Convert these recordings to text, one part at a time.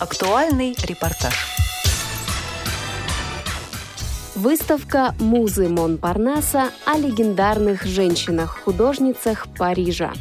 Актуальный репортаж. Выставка «Музы Монпарнаса» о легендарных женщинах-художницах Парижа.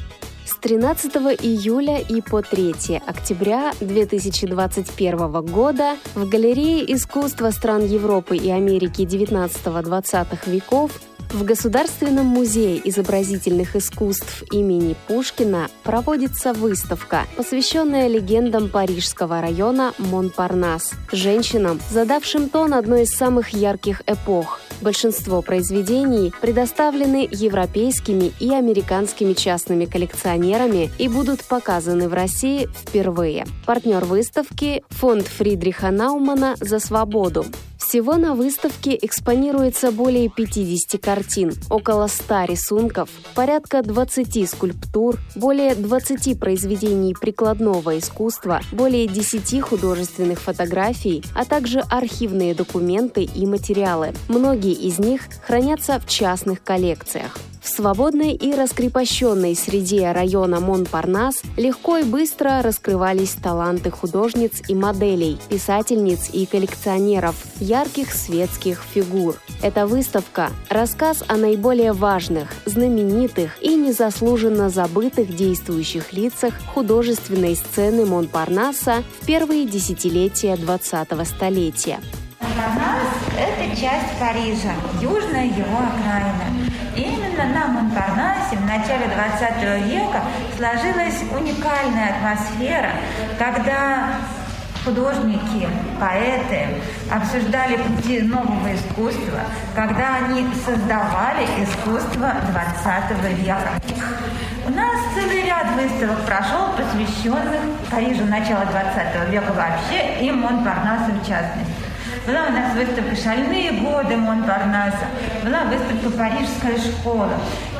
С 13 июля и по 3 октября 2021 года в Галерее искусства стран Европы и Америки 19-20 веков в Государственном музее изобразительных искусств имени Пушкина проводится выставка, посвященная легендам парижского района Монпарнас, женщинам, задавшим тон одной из самых ярких эпох. Большинство произведений предоставлены европейскими и американскими частными коллекционерами и будут показаны в России впервые. Партнер выставки – фонд Фридриха Наумана «За свободу». Всего на выставке экспонируется более 50 картин, около 100 рисунков, порядка 20 скульптур, более 20 произведений прикладного искусства, более 10 художественных фотографий, а также архивные документы и материалы. Многие из них хранятся в частных коллекциях. В свободной и раскрепощенной среде района Монпарнас легко и быстро раскрывались таланты художниц и моделей, писательниц и коллекционеров, ярких светских фигур. Эта выставка – рассказ о наиболее важных, знаменитых и незаслуженно забытых действующих лицах художественной сцены Монпарнаса в первые десятилетия 20-го столетия. Монпарнас – это часть Парижа, южная его окраина. Именно на Монпарнасе в начале 20 века сложилась уникальная атмосфера, когда художники, поэты обсуждали пути нового искусства, когда они создавали искусство 20 века. У нас целый ряд выставок прошел, посвященных Парижу начала 20 века вообще и Монпарнасу в частности. Была у нас выставка «Шальные годы Монпарнаса», была выставка «Парижская школа».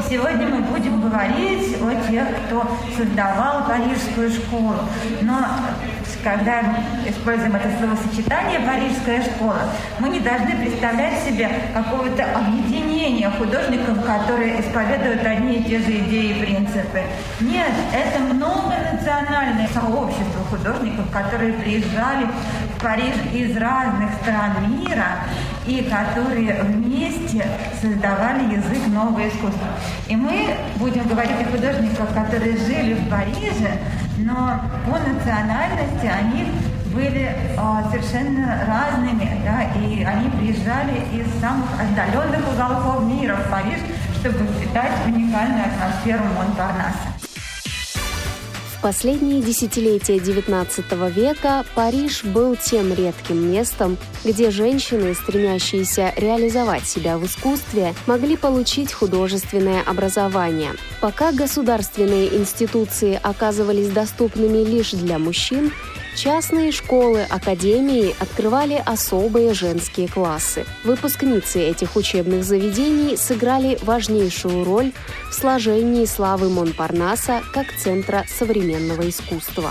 Сегодня мы будем говорить о тех, кто создавал Парижскую школу. Но когда используем это словосочетание «парижская школа», мы не должны представлять себе какого-то объединения художников, которые исповедуют одни и те же идеи и принципы. Нет, это многонациональное сообщество художников, которые приезжали Париж из разных стран мира и которые вместе создавали язык нового искусства. И мы будем говорить о художниках, которые жили в Париже, но по национальности они были э, совершенно разными, да, и они приезжали из самых отдаленных уголков мира в Париж, чтобы впитать уникальную атмосферу Монпарнаса. Последние десятилетия XIX века Париж был тем редким местом, где женщины, стремящиеся реализовать себя в искусстве, могли получить художественное образование. Пока государственные институции оказывались доступными лишь для мужчин, Частные школы, академии открывали особые женские классы. Выпускницы этих учебных заведений сыграли важнейшую роль в сложении славы Монпарнаса как центра современного искусства.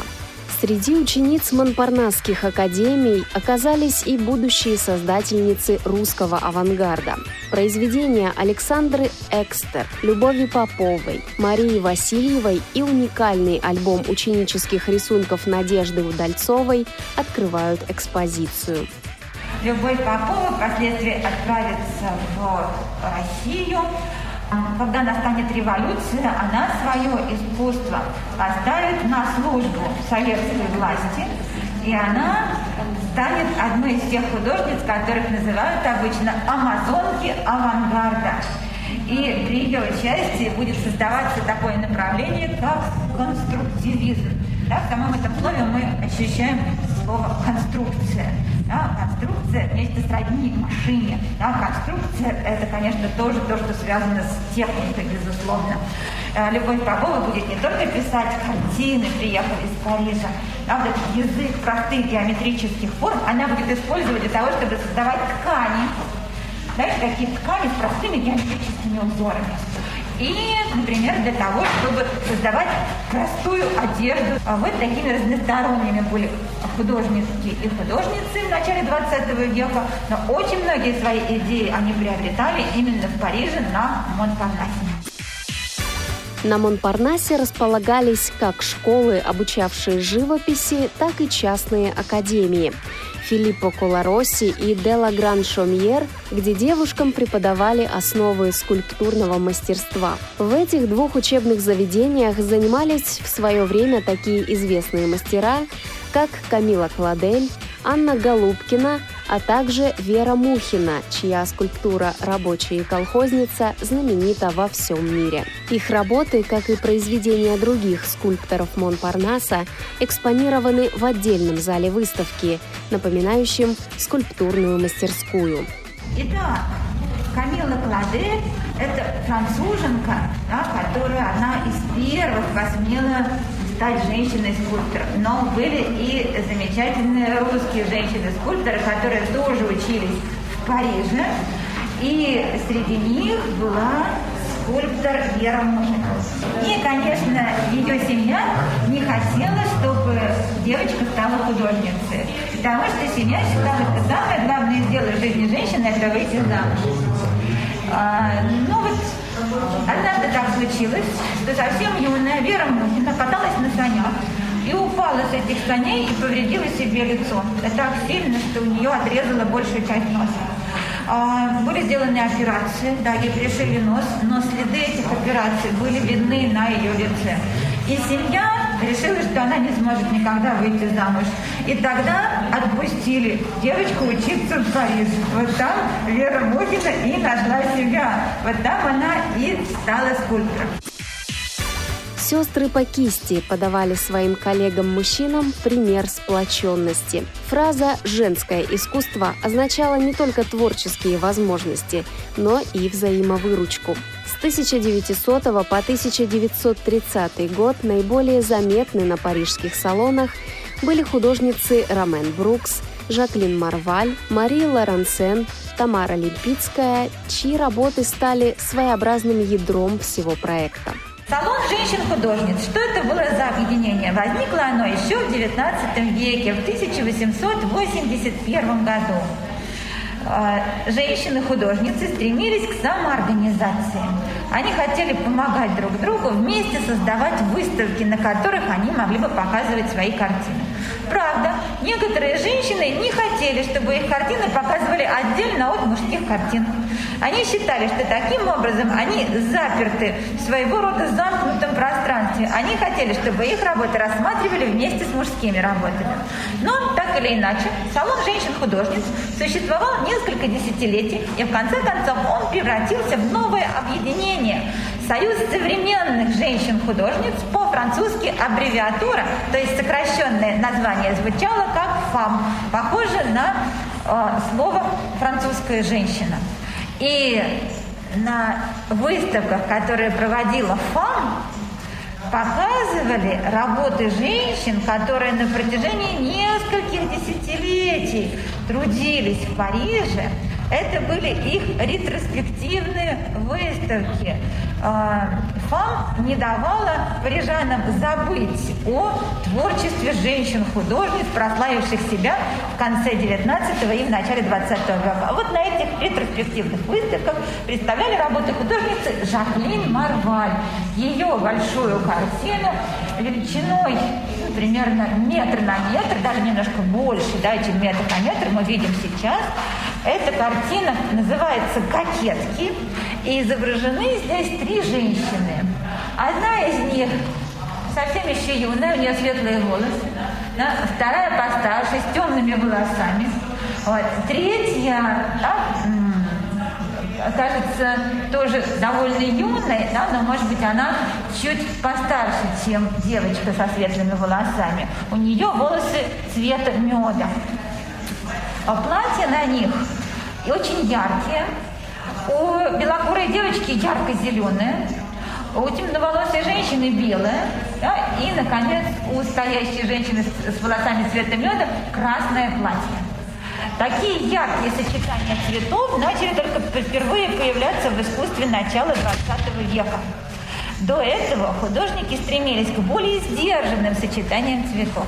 Среди учениц Монпарнасских академий оказались и будущие создательницы русского авангарда. Произведения Александры Экстер, Любови Поповой, Марии Васильевой и уникальный альбом ученических рисунков Надежды Удальцовой открывают экспозицию. Любовь Попова впоследствии отправится в Россию, когда настанет революция, она свое искусство поставит на службу советской власти, и она станет одной из тех художниц, которых называют обычно амазонки авангарда. И при ее участии будет создаваться такое направление, как конструктивизм. Да, в самом этом слове мы ощущаем слово «конструкция». Да, конструкция вместе сродни машине. Конструкция – это, конечно, тоже то, что связано с техникой, безусловно. Э, Любовь Попова будет не только писать картины, приехав из Парижа, а вот язык простых геометрических форм она будет использовать для того, чтобы создавать ткани. Знаете, такие ткани с простыми геометрическими узорами. И, например, для того, чтобы создавать простую одежду. А вот такими разносторонними были художники и художницы в начале 20 века, но очень многие свои идеи они приобретали именно в Париже на Монпарнасе. На Монпарнасе располагались как школы, обучавшие живописи, так и частные академии. Филиппо Колоросси и Делла Гран Шомьер, где девушкам преподавали основы скульптурного мастерства. В этих двух учебных заведениях занимались в свое время такие известные мастера, как Камила Кладель, Анна Голубкина, а также Вера Мухина, чья скульптура «Рабочая колхозница» знаменита во всем мире. Их работы, как и произведения других скульпторов Монпарнаса, экспонированы в отдельном зале выставки, напоминающем скульптурную мастерскую. Итак, Камила Кладе – это француженка, да, которая одна из первых посмела стать женщиной-скульптором. Но были и замечательные русские женщины-скульпторы, которые тоже учились в Париже. И среди них была скульптор Вера Мухина. И, конечно, ее семья не хотела, чтобы девочка стала художницей. Потому что семья считала, что самое главное дело в жизни женщины – это выйти замуж. А, ну вот Однажды так случилось, что совсем юная Вера Мухина каталась на санях и упала с этих саней и повредила себе лицо. Это так сильно, что у нее отрезала большую часть носа. А, были сделаны операции, да, ей пришили нос, но следы этих операций были видны на ее лице. И семья решила, что она не сможет никогда выйти замуж. И тогда отпустили девочку учиться в Париж. Вот там Вера Мухина и нашла себя. Вот там она и стала скульптором. Сестры по кисти подавали своим коллегам-мужчинам пример сплоченности. Фраза «женское искусство» означала не только творческие возможности, но и взаимовыручку. С 1900 по 1930 год наиболее заметны на парижских салонах были художницы Ромен Брукс, Жаклин Марваль, Мария Лорансен, Тамара Липицкая, чьи работы стали своеобразным ядром всего проекта. Салон женщин-художниц. Что это было за объединение? Возникло оно еще в XIX веке, в 1881 году. А, женщины-художницы стремились к самоорганизации. Они хотели помогать друг другу, вместе создавать выставки, на которых они могли бы показывать свои картины. Правда, некоторые женщины не хотели, чтобы их картины показывали отдельно от мужских картин. Они считали, что таким образом они заперты в своего рода замкнутом пространстве. Они хотели, чтобы их работы рассматривали вместе с мужскими работами. Но, так или иначе, салон женщин-художниц существовал несколько десятилетий, и в конце концов он превратился в новое объединение – Союз современных женщин-художниц по-французски аббревиатура, то есть сокращенное название звучало как «фам», похоже на э, слово «французская женщина». И на выставках, которые проводила ФАМ, показывали работы женщин, которые на протяжении нескольких десятилетий трудились в Париже. Это были их ретроспективные выставки. А, ФАМ не давала парижанам забыть о творчестве женщин-художниц, прославивших себя в конце 19 и в начале 20 века. А вот на этих ретроспективных выставках представляли работы художницы Жаклин Марваль. Ее большую картину величиной примерно метр на метр, даже немножко больше, да, чем метр на метр мы видим сейчас. Эта картина называется «Кокетки». И изображены здесь три женщины. Одна из них совсем еще юная, у нее светлые волосы. Да? Вторая постарше, с темными волосами. Вот. Третья, да, кажется, тоже довольно юной, да, но, может быть, она чуть постарше, чем девочка со светлыми волосами. У нее волосы цвета меда. А платья на них очень яркие, у белокурой девочки ярко-зеленая, у темноволосой женщины белая, да, и, наконец, у стоящей женщины с, с волосами цвета меда красное платье. Такие яркие сочетания цветов начали только впервые появляться в искусстве начала XX века. До этого художники стремились к более сдержанным сочетаниям цветов.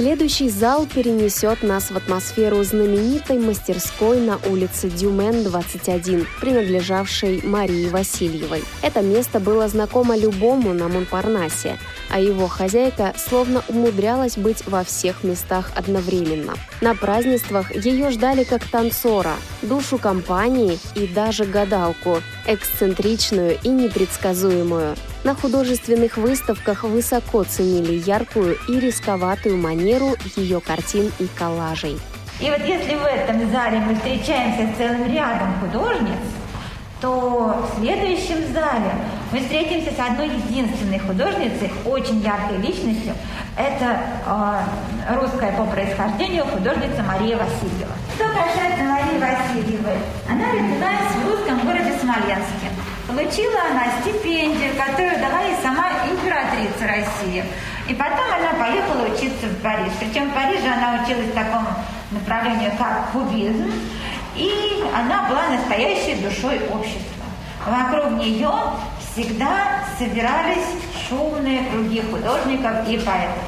Следующий зал перенесет нас в атмосферу знаменитой мастерской на улице Дюмен, 21, принадлежавшей Марии Васильевой. Это место было знакомо любому на Монпарнасе, а его хозяйка словно умудрялась быть во всех местах одновременно. На празднествах ее ждали как танцора, душу компании и даже гадалку, эксцентричную и непредсказуемую. На художественных выставках высоко ценили яркую и рисковатую манеру ее картин и коллажей. И вот если в этом зале мы встречаемся с целым рядом художниц, то в следующем зале мы встретимся с одной единственной художницей, очень яркой личностью. Это э, русская по происхождению художница Мария Васильева. Что касается Марии Васильевой, она родилась в русском городе Смоленске. Получила она стипендию, которую дала ей сама императрица России. И потом она поехала учиться в Париж. Причем в Париже она училась такому направлению, как кубизм. И она была настоящей душой общества. Вокруг нее всегда собирались шумные круги художников и поэтов.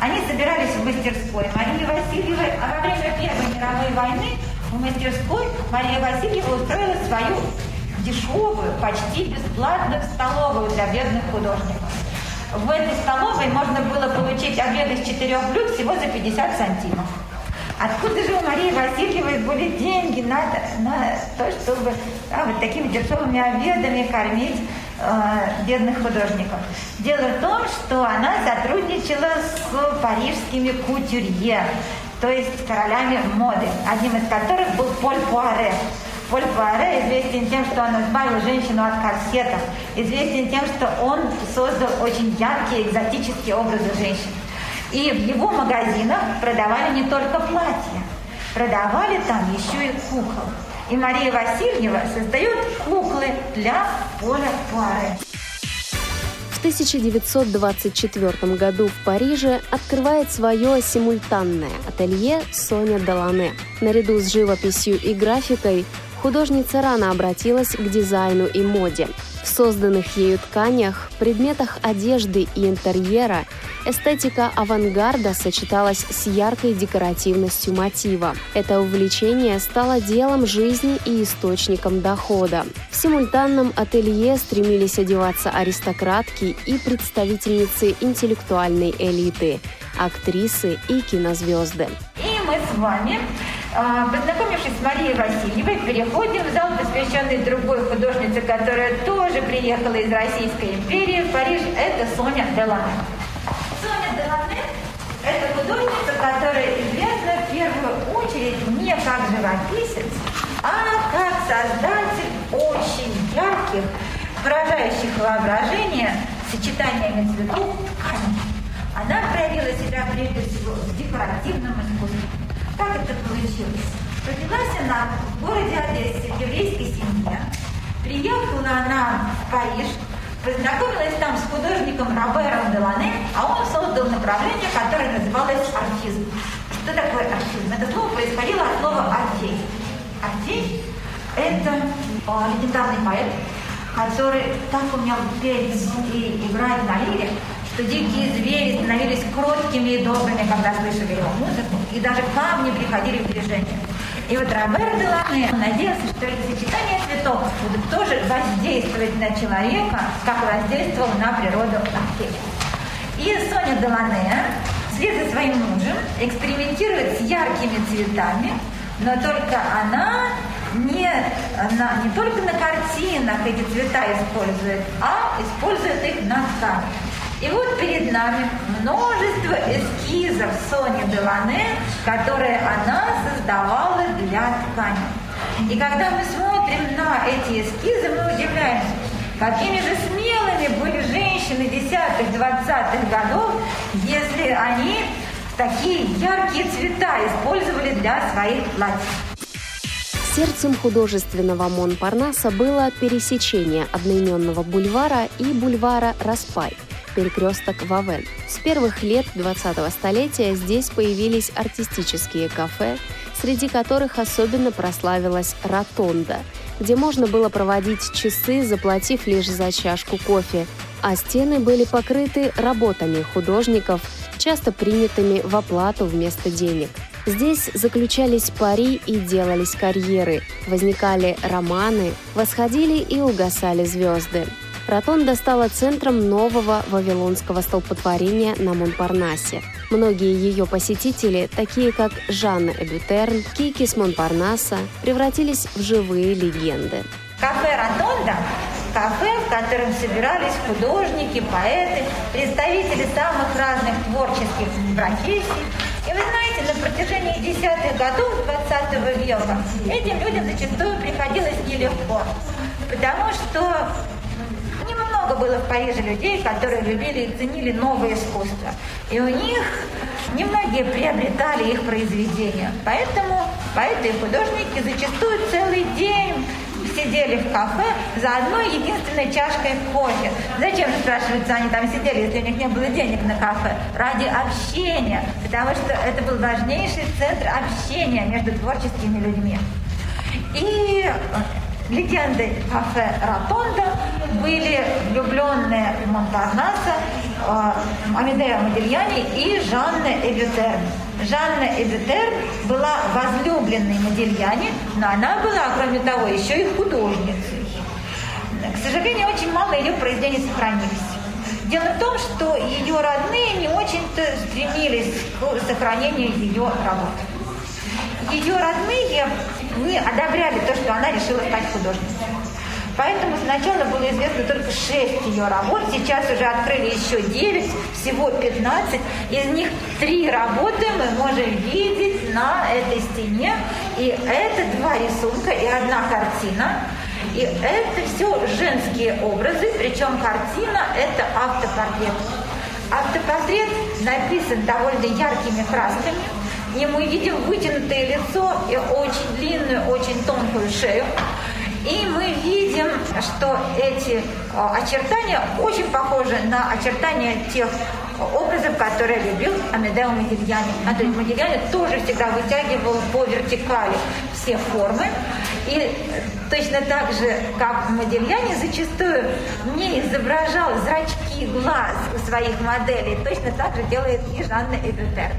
Они собирались в мастерской Марии Васильевой, а во время Первой мировой войны в мастерской Мария Васильева устроила свою дешевую, почти бесплатную столовую для бедных художников. В этой столовой можно было получить обед из четырех блюд всего за 50 сантимов. Откуда же у Марии Васильевой были деньги на, на то, чтобы да, вот такими дешевыми обедами кормить э, бедных художников? Дело в том, что она сотрудничала с парижскими кутюрье, то есть королями моды, одним из которых был Поль Пуаре. Поль Пуаре известен тем, что он избавил женщину от корсетов, известен тем, что он создал очень яркие экзотические образы женщин. И в его магазинах продавали не только платья, продавали там еще и кукол. И Мария Васильева создает куклы для Поля Пуаре. В 1924 году в Париже открывает свое симультанное ателье Соня Делане. Наряду с живописью и графикой художница рано обратилась к дизайну и моде. В созданных ею тканях, предметах одежды и интерьера эстетика авангарда сочеталась с яркой декоративностью мотива. Это увлечение стало делом жизни и источником дохода. В симультанном ателье стремились одеваться аристократки и представительницы интеллектуальной элиты, актрисы и кинозвезды. И мы с вами познакомившись с Марией Васильевой, переходим в зал, посвященный другой художнице, которая тоже приехала из Российской империи в Париж. Это Соня Делане. Соня Делане – это художница, которая известна в первую очередь не как живописец, а как создатель очень ярких, выражающих воображение сочетаниями цветов тканей. Она проявила себя прежде всего в декоративном. Как это получилось? Родилась она в городе Одессе, в еврейской семье. Приехала она в Париж, познакомилась там с художником Робером Делане, а он создал направление, которое называлось архизм. Что такое архизм? Это слово происходило от слова «артей». Артей – это легендарный поэт, который так умел петь и играть на лире, что дикие звери становились кроткими и добрыми, когда слышали его музыку, и даже камни приходили в движение. И вот Робер Делане надеялся, что это сочетание цветов будет тоже воздействовать на человека, как воздействовал на природу Архея. И Соня Делане вслед за своим мужем экспериментирует с яркими цветами, но только она не, она не только на картинах эти цвета использует, а использует их на ткани. И вот перед нами множество эскизов Сони Делане, которые она создавала для ткани. И когда мы смотрим на эти эскизы, мы удивляемся, какими же смелыми были женщины десятых, двадцатых годов, если они такие яркие цвета использовали для своих платьев. Сердцем художественного Монпарнаса было пересечение одноименного бульвара и бульвара Распай – перекресток Вавен. С первых лет 20-го столетия здесь появились артистические кафе, среди которых особенно прославилась «Ротонда», где можно было проводить часы, заплатив лишь за чашку кофе, а стены были покрыты работами художников часто принятыми в оплату вместо денег. Здесь заключались пари и делались карьеры, возникали романы, восходили и угасали звезды. Ротонда стала центром нового вавилонского столпотворения на Монпарнасе. Многие ее посетители, такие как Жанна Эбютерн, Кики с Монпарнаса, превратились в живые легенды. Кафе «Ротонда» кафе, в котором собирались художники, поэты, представители самых разных творческих профессий. И вы знаете, на протяжении десятых годов 20 века этим людям зачастую приходилось нелегко, потому что немного было в Париже людей, которые любили и ценили новое искусство. И у них немногие приобретали их произведения. Поэтому поэты и художники зачастую целый день сидели в кафе за одной единственной чашкой кофе. Зачем, спрашивается, они там сидели, если у них не было денег на кафе? Ради общения, потому что это был важнейший центр общения между творческими людьми. И легенды кафе Ротонда были влюбленные Монпарнаса, э, Амедео Модильяни и Жанна Эвютерн. Жанна Эбютер была возлюбленной Модельяне, но она была, кроме того, еще и художницей. К сожалению, очень мало ее произведений сохранились. Дело в том, что ее родные не очень-то стремились к сохранению ее работ. Ее родные не одобряли то, что она решила стать художницей. Поэтому сначала было известно только 6 ее работ, сейчас уже открыли еще 9, всего 15. Из них 3 работы мы можем видеть на этой стене. И это два рисунка и одна картина. И это все женские образы, причем картина – это автопортрет. Автопортрет написан довольно яркими красками, и мы видим вытянутое лицо и очень длинную, очень тонкую шею. И мы видим, что эти а, очертания очень похожи на очертания тех образов, которые любил Амедео Модильяни. А то есть Модильяни тоже всегда вытягивал по вертикали все формы. И точно так же, как Модильяни зачастую не изображал зрачки глаз у своих моделей, точно так же делает и Жанна Эбютер.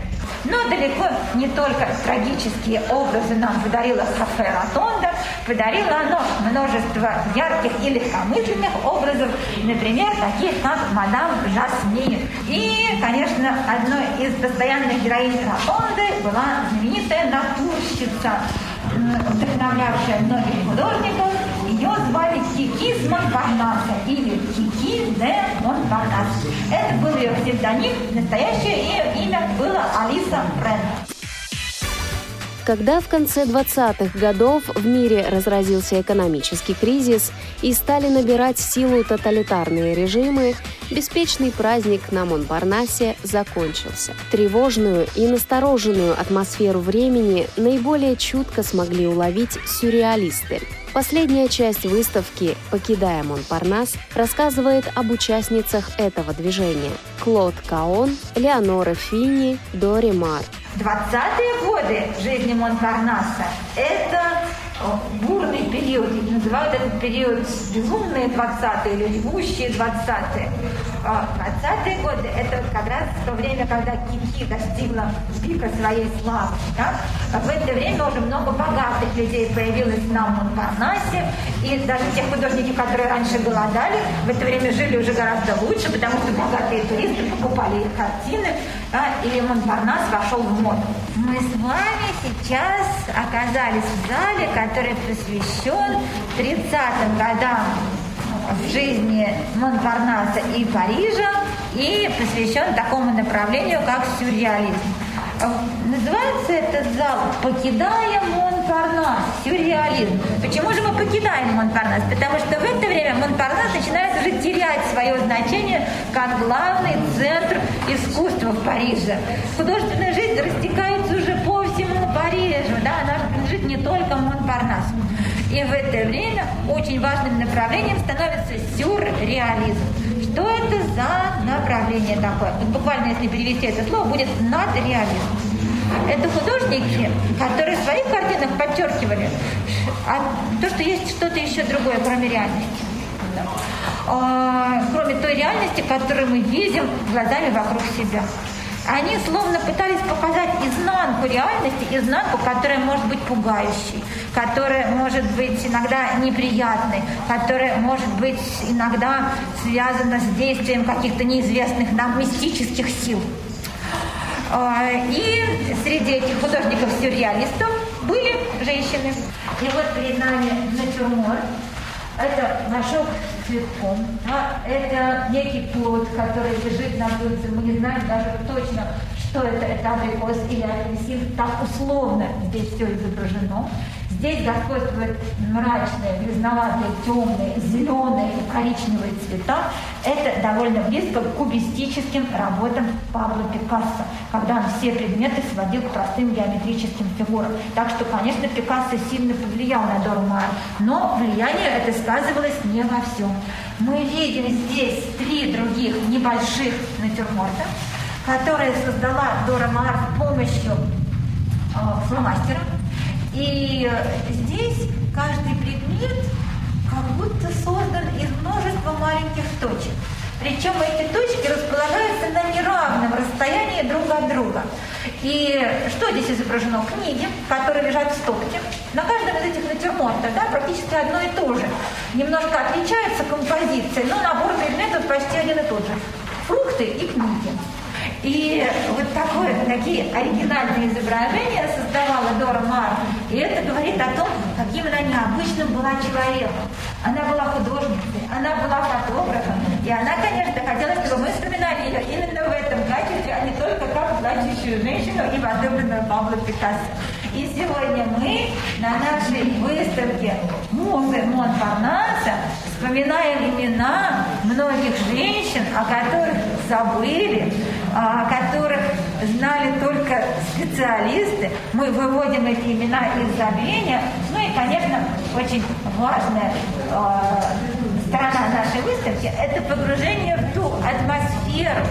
Но далеко не только трагические образы нам подарила кафе Ротонда, подарило оно множество ярких и легкомысленных образов, например, таких как мадам Жасмин. И, конечно, одной из постоянных героинь Ротонды была знаменитая натурщица, вдохновлявшая многих художников, ее звали Кики Монпарнаса или Кики де Монпарнас. Это был ее псевдоним, настоящее ее имя было Алиса Рен. Когда в конце 20-х годов в мире разразился экономический кризис и стали набирать силу тоталитарные режимы, беспечный праздник на Монпарнасе закончился. Тревожную и настороженную атмосферу времени наиболее чутко смогли уловить сюрреалисты. Последняя часть выставки «Покидая Монпарнас» рассказывает об участницах этого движения – Клод Каон, Леонора Финни, Дори Мар – 20-е годы жизни Монпарнаса – это бурный период, называют этот период безумные 20-е или ревущие 20-е. 20-е годы – это как раз то время, когда Кики достигла пика своей славы. Да? В это время уже много богатых людей появилось на Монпарнасе, и даже те художники, которые раньше голодали, в это время жили уже гораздо лучше, потому что богатые туристы покупали их картины, да? и Монпарнас вошел в моду. Мы с вами сейчас оказались в зале, который посвящен 30-м годам в жизни Монпарнаса и Парижа и посвящен такому направлению, как сюрреализм. Называется этот зал «Покидая Монпарнас», сюрреализм. Почему же мы покидаем Монпарнас? Потому что в это время Монпарнас начинает уже терять свое значение как главный центр искусства в Париже. Художественная жизнь растекается уже по всему Парижу, да, она принадлежит не только Монпарнасу. И в это время очень важным направлением становится сюрреализм. Что это за направление такое? Вот буквально, если перевести это слово, будет надреализм. Это художники, которые в своих картинах подчеркивали а то, что есть что-то еще другое, кроме реальности. А, кроме той реальности, которую мы видим глазами вокруг себя. Они словно пытались показать изнанку реальности, изнанку, которая может быть пугающей, которая может быть иногда неприятной, которая может быть иногда связана с действием каких-то неизвестных нам мистических сил. А, и среди этих художников-сюрреалистов были женщины. И вот перед нами натюрморт. Это мешок с цветком. Да? Это некий плод, который лежит на блюдце. Мы не знаем даже точно, что это, это абрикос или апельсин. Так условно здесь все изображено. Здесь господствуют мрачные, грязноватые, темные, зеленые и коричневые цвета. Это довольно близко к кубистическим работам Пабло Пикассо, когда он все предметы сводил к простым геометрическим фигурам. Так что, конечно, Пикассо сильно повлиял на Дормар, но влияние это сказывалось не во всем. Мы видим здесь три других небольших натюрморта, которые создала Дора Маар с помощью э, фломастера. И здесь каждый предмет как будто создан из множества маленьких точек. Причем эти точки располагаются на неравном расстоянии друг от друга. И что здесь изображено? Книги, которые лежат в стопке. На каждом из этих натюрмортов да, практически одно и то же. Немножко отличается композиция, но набор предметов почти один и тот же. Фрукты и книги. И вот такое, такие оригинальные изображения создавала Дора Мар. И это говорит о том, каким она необычным была человеком. Она была художницей, она была фотографом. И она, конечно, хотела, чтобы мы вспоминали ее именно в этом качестве, а не только как плачущую женщину и возлюбленную Павла Пикассо. И сегодня мы на нашей выставке «Музы Монпарнаса» вспоминаем имена многих женщин, о которых забыли, о которых знали только специалисты. Мы выводим эти имена из забвения. Ну и, конечно, очень важная э, сторона нашей выставки – это погружение в ту атмосферу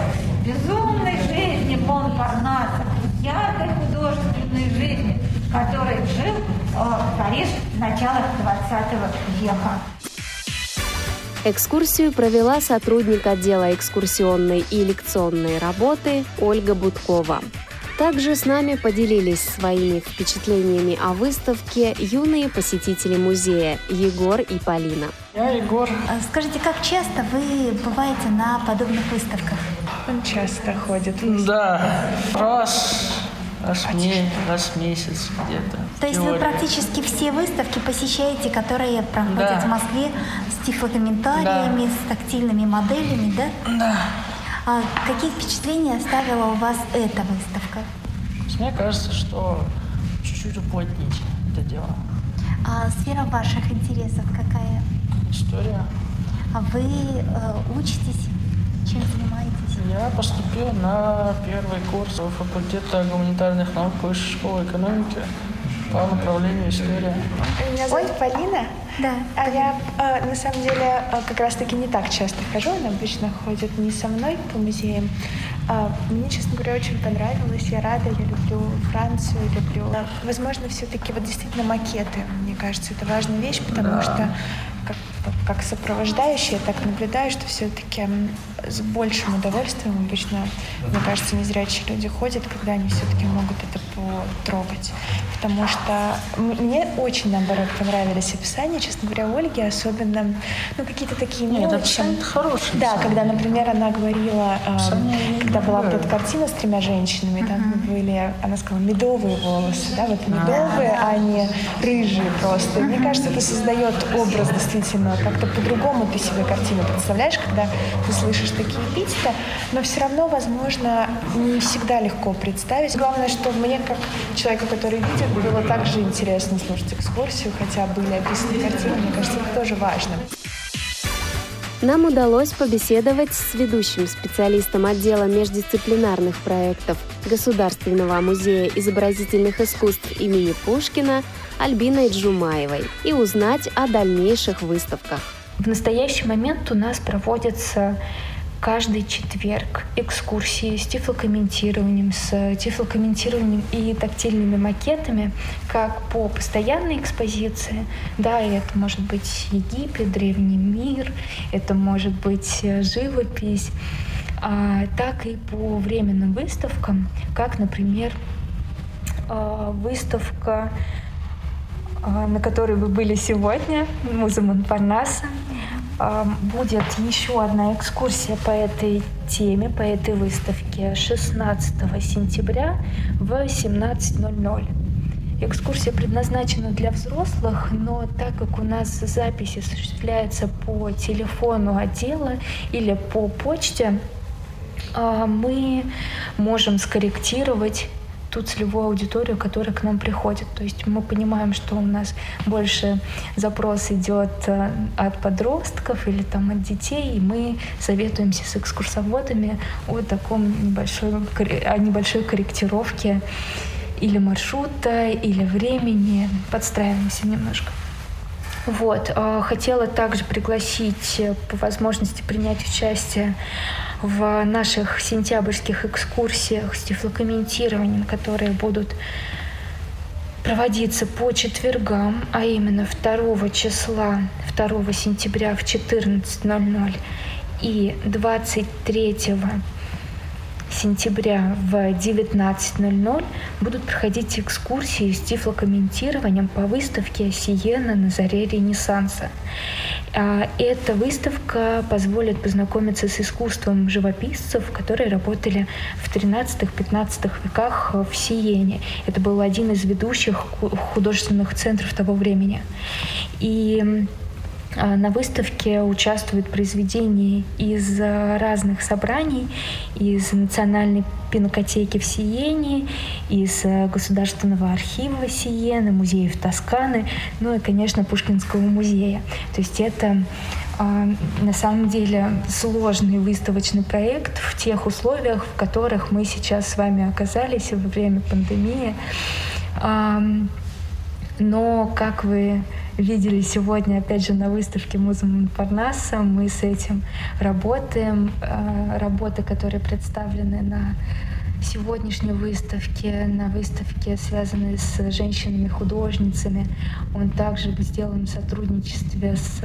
безумной жизни Монпарнаса, яркой художественной жизни, в которой жил э, Париж начала 20 века. Экскурсию провела сотрудник отдела экскурсионной и лекционной работы Ольга Будкова. Также с нами поделились своими впечатлениями о выставке юные посетители музея Егор и Полина. Я Егор. А скажите, как часто вы бываете на подобных выставках? Он часто ходит. Да, раз Раз, мне, раз в месяц где-то. То есть вы практически все выставки посещаете, которые проходят да. в Москве с тифлокомментариями, да. с тактильными моделями, да? Да. А какие впечатления оставила у вас эта выставка? Мне кажется, что чуть-чуть уплотнить это дело. А сфера ваших интересов какая? История. А вы э, учитесь чем занимаетесь? Я поступил на первый курс факультета гуманитарных наук Высшей школы экономики по направлению история. Меня зовут Ой. Полина. Да. А я э, на самом деле э, как раз-таки не так часто хожу. Она обычно ходит не со мной по музеям. А, мне, честно говоря, очень понравилось. Я рада, я люблю Францию, люблю. Возможно, все-таки вот действительно макеты. Мне кажется, это важная вещь, потому да. что как, как сопровождающая, так наблюдаю, что все-таки с большим удовольствием обычно, мне кажется, незрячие люди ходят, когда они все-таки могут это потрогать. Потому что мне очень, наоборот, понравились описания, честно говоря, Ольги, особенно, ну, какие-то такие Нет, мелочи. это хорошие. Да, когда, например, она говорила, э, когда была вот эта картина с тремя женщинами, там uh-huh. были, она сказала, медовые волосы, да, вот медовые, а не рыжие просто. Uh-huh. Мне кажется, это создает образ действительно, как-то по-другому ты себе картину представляешь, когда ты слышишь такие эпитеты, но все равно, возможно, не всегда легко представить. Главное, что мне, как человеку, который видит, было также интересно слушать экскурсию, хотя были описаны картины, мне кажется, это тоже важно. Нам удалось побеседовать с ведущим специалистом отдела междисциплинарных проектов Государственного музея изобразительных искусств имени Пушкина Альбиной Джумаевой и узнать о дальнейших выставках. В настоящий момент у нас проводятся каждый четверг экскурсии с тифлокомментированием, с тифлокомментированием и тактильными макетами, как по постоянной экспозиции. Да, это может быть Египет, Древний мир, это может быть э, живопись. а, так и по временным выставкам, как, например, а, выставка, на которой вы были сегодня, Муза Монпарнаса. Будет еще одна экскурсия по этой теме, по этой выставке 16 сентября в 17.00. Экскурсия предназначена для взрослых, но так как у нас запись осуществляется по телефону отдела или по почте, а, мы можем скорректировать ту целевую аудиторию, которая к нам приходит. То есть мы понимаем, что у нас больше запрос идет э, от подростков или там от детей, и мы советуемся с экскурсоводами о таком небольшой, о небольшой корректировке или маршрута, или времени. Подстраиваемся немножко. Вот. Э, хотела также пригласить э, по возможности принять участие в наших сентябрьских экскурсиях с тифлокомментированием, которые будут проводиться по четвергам, а именно 2 числа, 2 сентября в 14.00 и 23 сентября в 19.00 будут проходить экскурсии с тифлокомментированием по выставке «Сиена на заре Ренессанса». А, эта выставка позволит познакомиться с искусством живописцев, которые работали в 13-15 веках в Сиене. Это был один из ведущих художественных центров того времени. И на выставке участвуют произведения из а, разных собраний, из Национальной пинокотеки в Сиене, из а, Государственного архива Сиены, музеев Тосканы, ну и, конечно, Пушкинского музея. То есть это на самом деле сложный выставочный проект в тех условиях, в которых мы сейчас с вами оказались во время пандемии. Но, как вы видели сегодня, опять же, на выставке Музеум Парнаса. Мы с этим работаем. Э, работы, которые представлены на сегодняшней выставке, на выставке, связанной с женщинами-художницами. Он также сделан в сотрудничестве с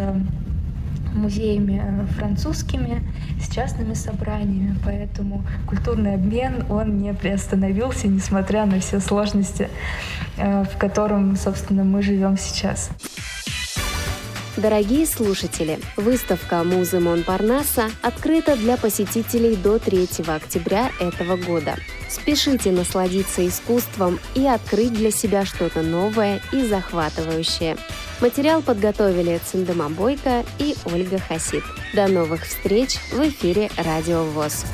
музеями э, французскими, с частными собраниями, поэтому культурный обмен, он не приостановился, несмотря на все сложности, э, в котором, собственно, мы живем сейчас. Дорогие слушатели, выставка Музы Монпарнаса открыта для посетителей до 3 октября этого года. Спешите насладиться искусством и открыть для себя что-то новое и захватывающее. Материал подготовили Циндема Бойко и Ольга Хасид. До новых встреч в эфире Радио ВОЗ.